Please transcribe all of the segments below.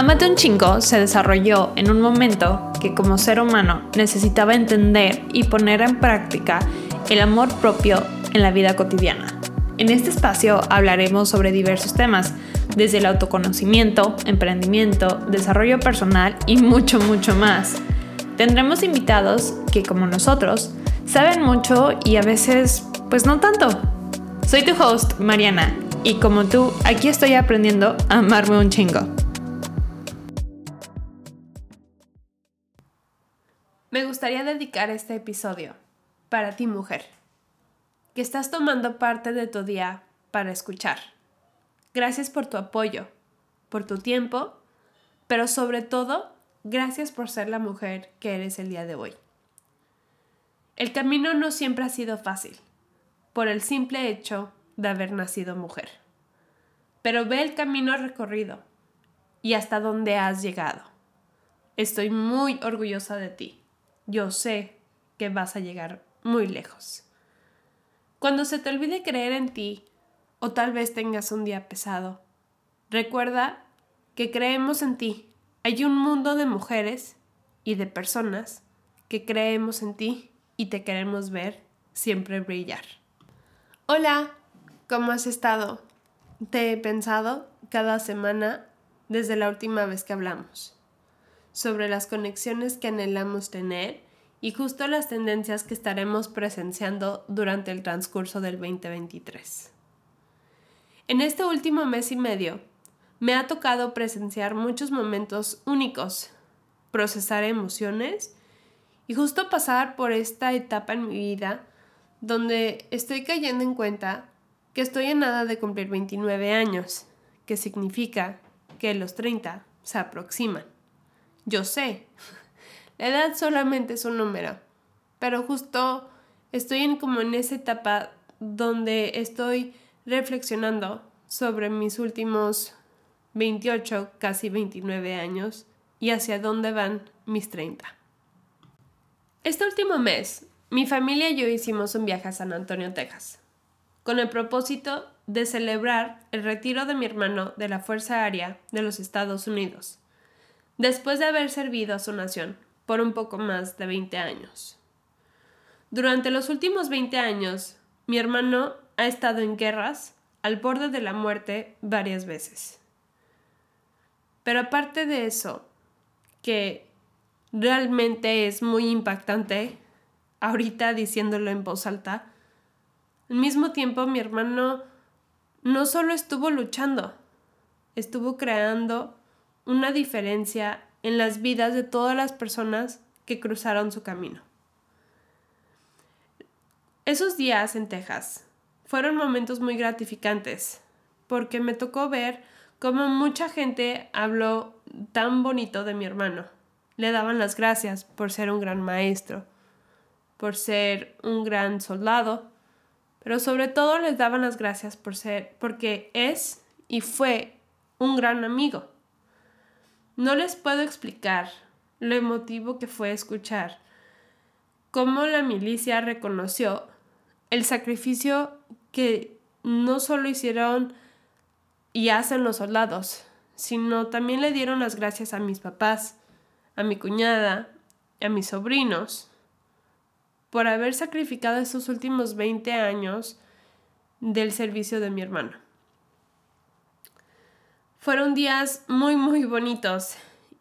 Amate un chingo se desarrolló en un momento que como ser humano necesitaba entender y poner en práctica el amor propio en la vida cotidiana. En este espacio hablaremos sobre diversos temas, desde el autoconocimiento, emprendimiento, desarrollo personal y mucho, mucho más. Tendremos invitados que, como nosotros, saben mucho y a veces, pues no tanto. Soy tu host, Mariana, y como tú, aquí estoy aprendiendo a amarme un chingo. Me gustaría dedicar este episodio para ti, mujer, que estás tomando parte de tu día para escuchar. Gracias por tu apoyo, por tu tiempo, pero sobre todo, gracias por ser la mujer que eres el día de hoy. El camino no siempre ha sido fácil, por el simple hecho de haber nacido mujer. Pero ve el camino recorrido y hasta dónde has llegado. Estoy muy orgullosa de ti yo sé que vas a llegar muy lejos. Cuando se te olvide creer en ti, o tal vez tengas un día pesado, recuerda que creemos en ti. Hay un mundo de mujeres y de personas que creemos en ti y te queremos ver siempre brillar. Hola, ¿cómo has estado? Te he pensado cada semana desde la última vez que hablamos sobre las conexiones que anhelamos tener y justo las tendencias que estaremos presenciando durante el transcurso del 2023. En este último mes y medio, me ha tocado presenciar muchos momentos únicos, procesar emociones y justo pasar por esta etapa en mi vida donde estoy cayendo en cuenta que estoy en nada de cumplir 29 años, que significa que los 30 se aproximan. Yo sé, la edad solamente es un número, pero justo estoy en como en esa etapa donde estoy reflexionando sobre mis últimos 28, casi 29 años y hacia dónde van mis 30. Este último mes, mi familia y yo hicimos un viaje a San Antonio, Texas, con el propósito de celebrar el retiro de mi hermano de la Fuerza Aérea de los Estados Unidos después de haber servido a su nación por un poco más de 20 años. Durante los últimos 20 años, mi hermano ha estado en guerras al borde de la muerte varias veces. Pero aparte de eso, que realmente es muy impactante, ahorita diciéndolo en voz alta, al mismo tiempo mi hermano no solo estuvo luchando, estuvo creando una diferencia en las vidas de todas las personas que cruzaron su camino. Esos días en Texas fueron momentos muy gratificantes porque me tocó ver cómo mucha gente habló tan bonito de mi hermano. Le daban las gracias por ser un gran maestro, por ser un gran soldado, pero sobre todo les daban las gracias por ser porque es y fue un gran amigo. No les puedo explicar lo emotivo que fue escuchar cómo la milicia reconoció el sacrificio que no solo hicieron y hacen los soldados, sino también le dieron las gracias a mis papás, a mi cuñada, a mis sobrinos, por haber sacrificado esos últimos 20 años del servicio de mi hermano. Fueron días muy, muy bonitos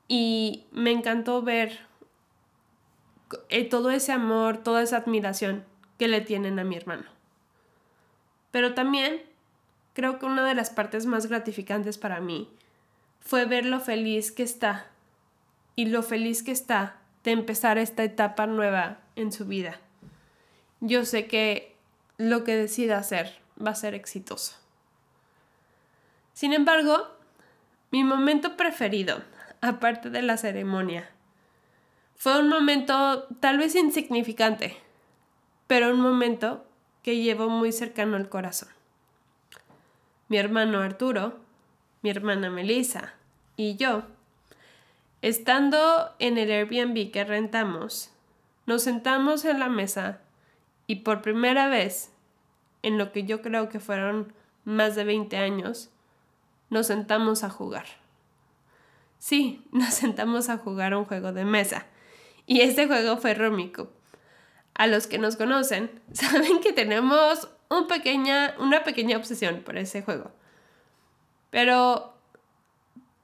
y me encantó ver eh, todo ese amor, toda esa admiración que le tienen a mi hermano. Pero también creo que una de las partes más gratificantes para mí fue ver lo feliz que está y lo feliz que está de empezar esta etapa nueva en su vida. Yo sé que lo que decida hacer va a ser exitoso. Sin embargo, mi momento preferido, aparte de la ceremonia, fue un momento tal vez insignificante, pero un momento que llevo muy cercano al corazón. Mi hermano Arturo, mi hermana Melissa y yo, estando en el Airbnb que rentamos, nos sentamos en la mesa y por primera vez, en lo que yo creo que fueron más de 20 años, nos sentamos a jugar. Sí, nos sentamos a jugar un juego de mesa. Y este juego fue Rummikub. A los que nos conocen, saben que tenemos una pequeña obsesión por ese juego. Pero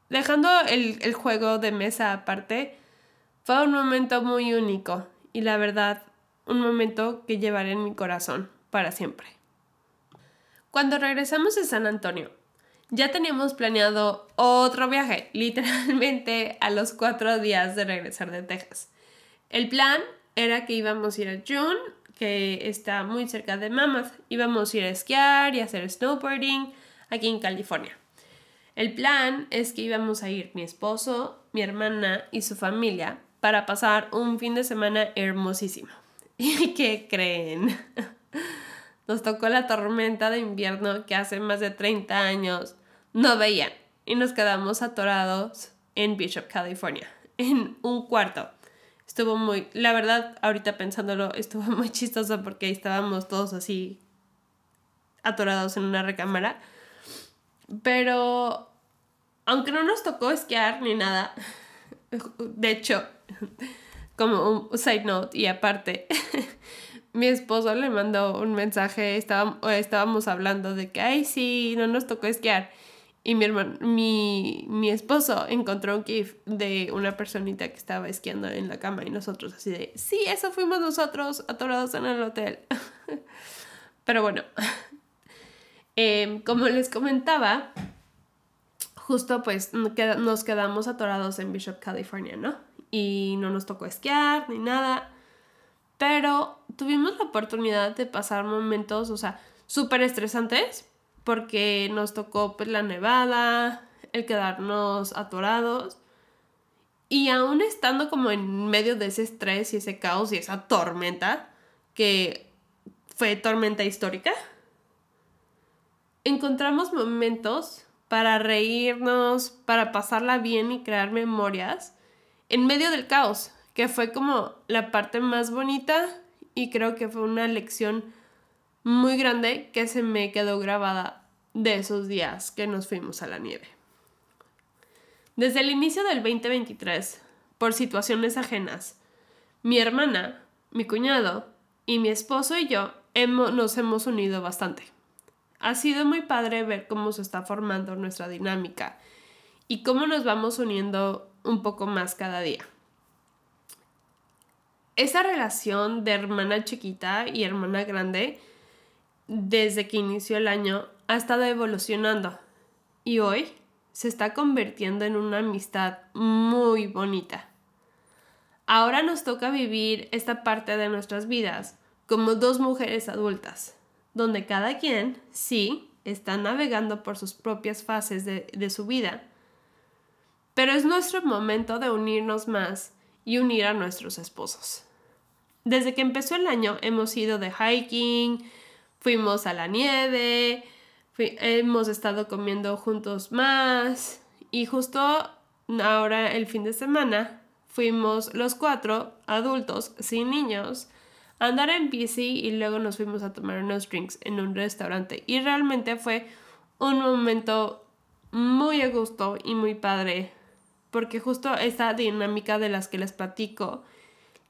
dejando el, el juego de mesa aparte, fue un momento muy único y la verdad, un momento que llevaré en mi corazón para siempre. Cuando regresamos de San Antonio, ya teníamos planeado otro viaje, literalmente a los cuatro días de regresar de Texas. El plan era que íbamos a ir a June, que está muy cerca de Mammoth, íbamos a ir a esquiar y a hacer snowboarding aquí en California. El plan es que íbamos a ir mi esposo, mi hermana y su familia para pasar un fin de semana hermosísimo. ¿Y qué creen? Nos tocó la tormenta de invierno que hace más de 30 años no veían y nos quedamos atorados en Bishop, California, en un cuarto. Estuvo muy, la verdad, ahorita pensándolo, estuvo muy chistoso porque estábamos todos así atorados en una recámara. Pero, aunque no nos tocó esquiar ni nada, de hecho, como un side note y aparte, mi esposo le mandó un mensaje, estábamos, hablando de que, ay, sí, no nos tocó esquiar. Y mi, hermano, mi, mi esposo encontró un GIF de una personita que estaba esquiando en la cama y nosotros así de, sí, eso fuimos nosotros atorados en el hotel. Pero bueno, em, como les comentaba, justo pues nos quedamos atorados en Bishop, California, ¿no? Y no nos tocó esquiar ni nada. Pero tuvimos la oportunidad de pasar momentos, o sea, súper estresantes, porque nos tocó pues la nevada, el quedarnos atorados. Y aún estando como en medio de ese estrés y ese caos y esa tormenta, que fue tormenta histórica, encontramos momentos para reírnos, para pasarla bien y crear memorias en medio del caos, que fue como la parte más bonita y creo que fue una lección muy grande que se me quedó grabada de esos días que nos fuimos a la nieve. Desde el inicio del 2023, por situaciones ajenas, mi hermana, mi cuñado y mi esposo y yo nos hemos unido bastante. Ha sido muy padre ver cómo se está formando nuestra dinámica y cómo nos vamos uniendo un poco más cada día. Esa relación de hermana chiquita y hermana grande, desde que inició el año, ha estado evolucionando y hoy se está convirtiendo en una amistad muy bonita. Ahora nos toca vivir esta parte de nuestras vidas como dos mujeres adultas, donde cada quien, sí, está navegando por sus propias fases de, su vida. Pero es nuestro momento de unirnos más y unir a nuestros esposos. Desde que empezó el año hemos ido de hiking, fuimos a la nieve, hemos estado comiendo juntos más y justo ahora el fin de semana fuimos los cuatro adultos sin niños andar en bici y luego nos fuimos a tomar unos drinks en un restaurante. Y realmente fue un momento muy a gusto y muy padre, porque justo esta dinámica de las que les platico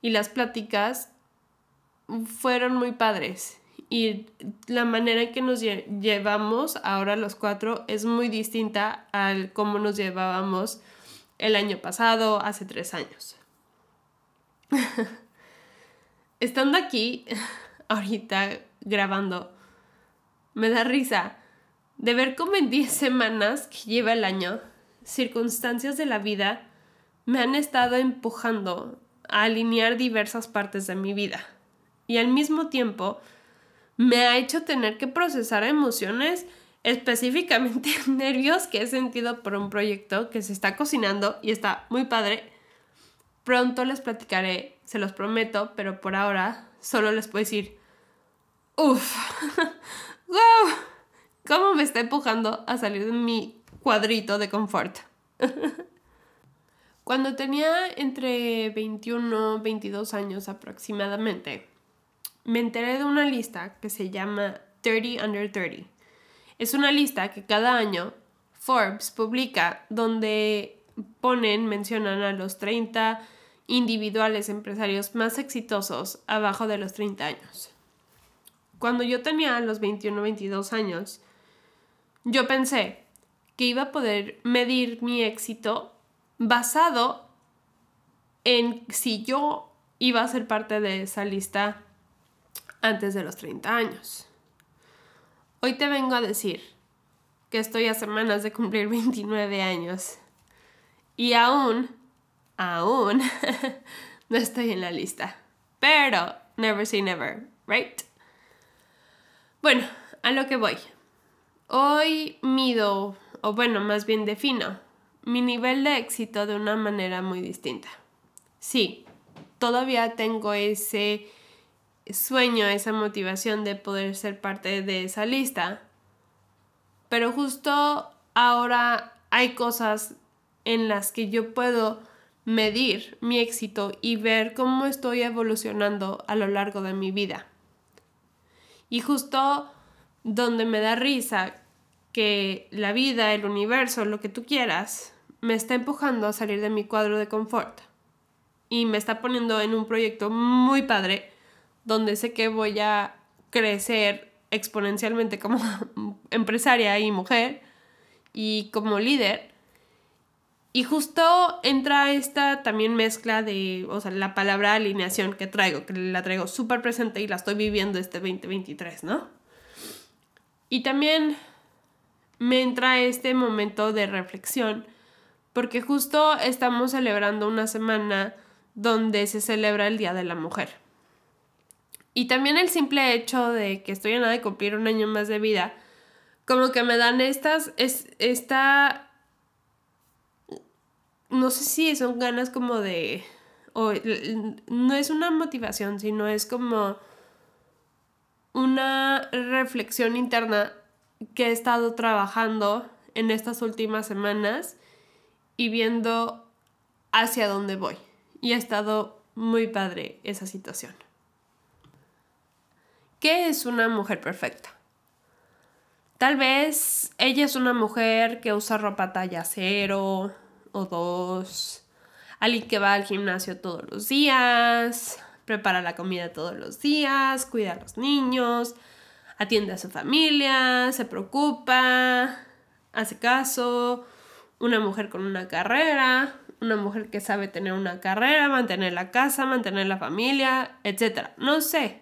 y las pláticas fueron muy padres. Y la manera en que nos llevamos ahora los cuatro es muy distinta al cómo nos llevábamos el año pasado, hace tres años. estando aquí, ahorita grabando, me da risa de ver cómo en 10 semanas que lleva el año, circunstancias de la vida me han estado empujando a alinear diversas partes de mi vida. Y al mismo tiempo me ha hecho tener que procesar emociones, específicamente nervios que he sentido por un proyecto que se está cocinando y está muy padre. Pronto les platicaré se los prometo, pero por ahora solo les puedo decir, uff, wow, cómo me está empujando a salir de mi cuadrito de confort. Cuando tenía entre 21 y 22 años aproximadamente, me enteré de una lista que se llama 30 Under 30. Es una lista que cada año Forbes publica donde ponen, mencionan a los 30 individuales empresarios más exitosos abajo de los 30 años. Cuando yo tenía los 21 22 años, yo pensé que iba a poder medir mi éxito basado en si yo iba a ser parte de esa lista antes de los 30 años. Hoy te vengo a decir que estoy a semanas de cumplir 29 años y aún, aún, no estoy en la lista. Pero, never say never, right? Bueno, a lo que voy. Hoy mido, o bueno, más bien defino, mi nivel de éxito de una manera muy distinta. Sí, todavía tengo ese sueño, esa motivación de poder ser parte de esa lista, pero justo ahora hay cosas en las que yo puedo medir mi éxito y ver cómo estoy evolucionando a lo largo de mi vida. Y justo donde me da risa que la vida, el universo, lo que tú quieras, me está empujando a salir de mi cuadro de confort y me está poniendo en un proyecto muy padre donde sé que voy a crecer exponencialmente como empresaria y mujer y como líder. Y justo entra esta también mezcla de, o sea, la palabra alineación que traigo, que la traigo súper presente y la estoy viviendo este 2023, ¿no? Y también me entra este momento de reflexión, porque justo estamos celebrando una semana donde se celebra el Día de la Mujer. Y también el simple hecho de que estoy a nada de cumplir un año más de vida, como que me dan estas, es, esta, no sé si son ganas como de, o, no es una motivación, sino es como una reflexión interna que he estado trabajando en estas últimas semanas y viendo hacia dónde voy y ha estado muy padre esa situación. ¿Qué es una mujer perfecta? Tal vez ella es una mujer que usa ropa talla cero o dos, alguien que va al gimnasio todos los días, prepara la comida todos los días, cuida a los niños, atiende a su familia, se preocupa, hace caso, una mujer con una carrera, una mujer que sabe tener una carrera, mantener la casa, mantener la familia, etc. No sé.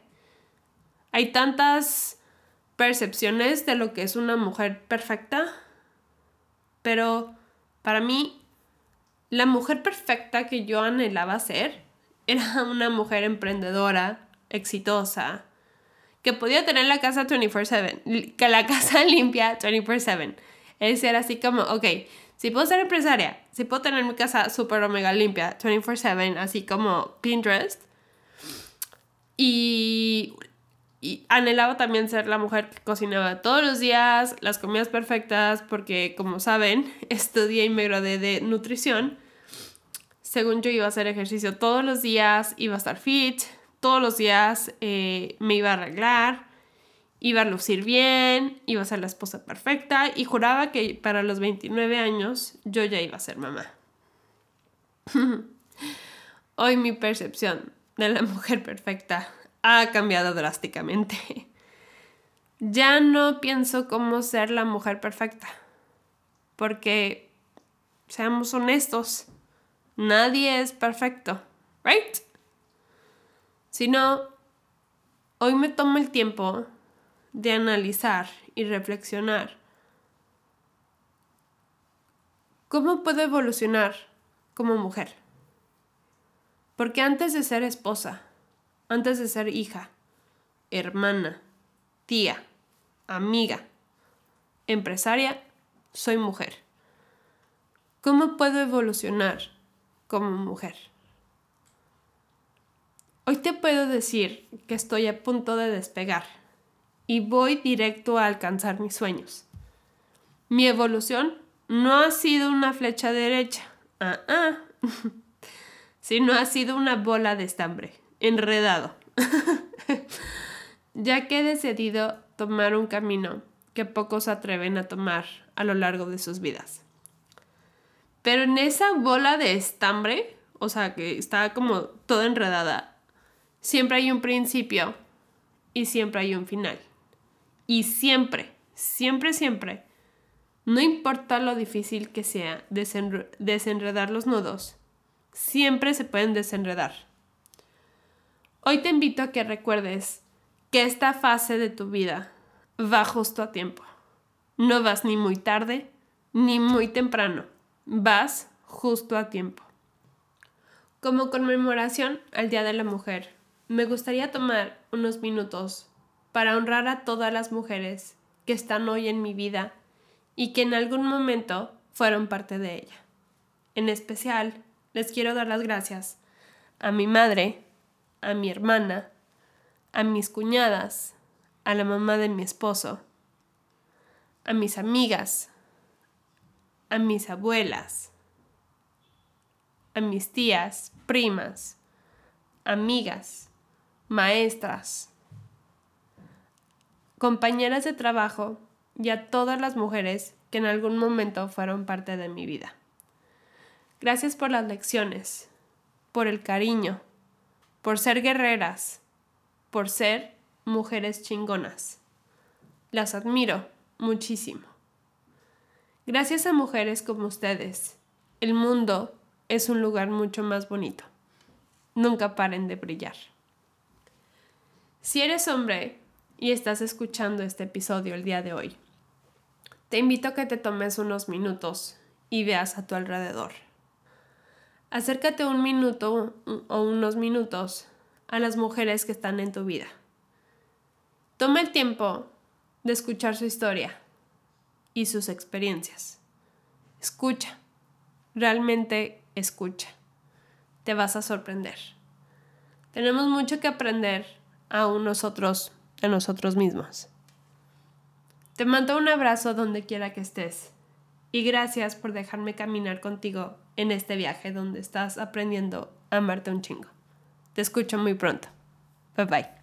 Hay tantas percepciones de lo que es una mujer perfecta, pero para mí la mujer perfecta que yo anhelaba ser era una mujer emprendedora, exitosa, que podía tener la casa 24/7, que la casa limpia 24/7. Es era así como, ok, si puedo ser empresaria, si puedo tener mi casa súper omega limpia, 24/7, así como Pinterest, y, anhelaba también ser la mujer que cocinaba todos los días, las comidas perfectas, porque como saben, estudié y me gradué de nutrición. Según yo iba a hacer ejercicio todos los días, iba a estar fit, todos los días eh, me iba a arreglar iba a lucir bien, iba a ser la esposa perfecta y juraba que para los 29 años yo ya iba a ser mamá. Hoy mi percepción de la mujer perfecta ha cambiado drásticamente. Ya no pienso cómo ser la mujer perfecta, porque, seamos honestos, nadie es perfecto, ¿right? Si no, hoy me tomo el tiempo de analizar y reflexionar. ¿Cómo puedo evolucionar como mujer? Porque antes de ser esposa, antes de ser hija, hermana, tía, amiga, empresaria, soy mujer. ¿Cómo puedo evolucionar como mujer? Hoy te puedo decir que estoy a punto de despegar y voy directo a alcanzar mis sueños. Mi evolución no ha sido una flecha derecha, ah, ah. sino ha sido una bola de estambre, enredado, ya que he decidido tomar un camino que pocos atreven a tomar a lo largo de sus vidas. Pero en esa bola de estambre, o sea, que está como toda enredada, siempre hay un principio y siempre hay un final. Y siempre, siempre, siempre, no importa lo difícil que sea desenredar los nudos, siempre se pueden desenredar. Hoy te invito a que recuerdes que esta fase de tu vida va justo a tiempo. No vas ni muy tarde ni muy temprano. Vas justo a tiempo. Como conmemoración al Día de la Mujer, me gustaría tomar unos minutos para honrar a todas las mujeres que están hoy en mi vida y que en algún momento fueron parte de ella. En especial, les quiero dar las gracias a mi madre, a mi hermana, a mis cuñadas, a la mamá de mi esposo, a mis amigas, a mis abuelas, a mis tías, primas, amigas, maestras, compañeras de trabajo y a todas las mujeres que en algún momento fueron parte de mi vida. Gracias por las lecciones, por el cariño, por ser guerreras, por ser mujeres chingonas. Las admiro muchísimo. Gracias a mujeres como ustedes, el mundo es un lugar mucho más bonito. Nunca paren de brillar. Si eres hombre y estás escuchando este episodio el día de hoy, te invito a que te tomes unos minutos y veas a tu alrededor. Acércate un minuto o unos minutos a las mujeres que están en tu vida. Toma el tiempo de escuchar su historia y sus experiencias. Escucha, realmente escucha. Te vas a sorprender. Tenemos mucho que aprender aún nosotros nosotros mismos. Te mando un abrazo donde quiera que estés y gracias por dejarme caminar contigo en este viaje donde estás aprendiendo a amarte un chingo. Te escucho muy pronto. Bye bye.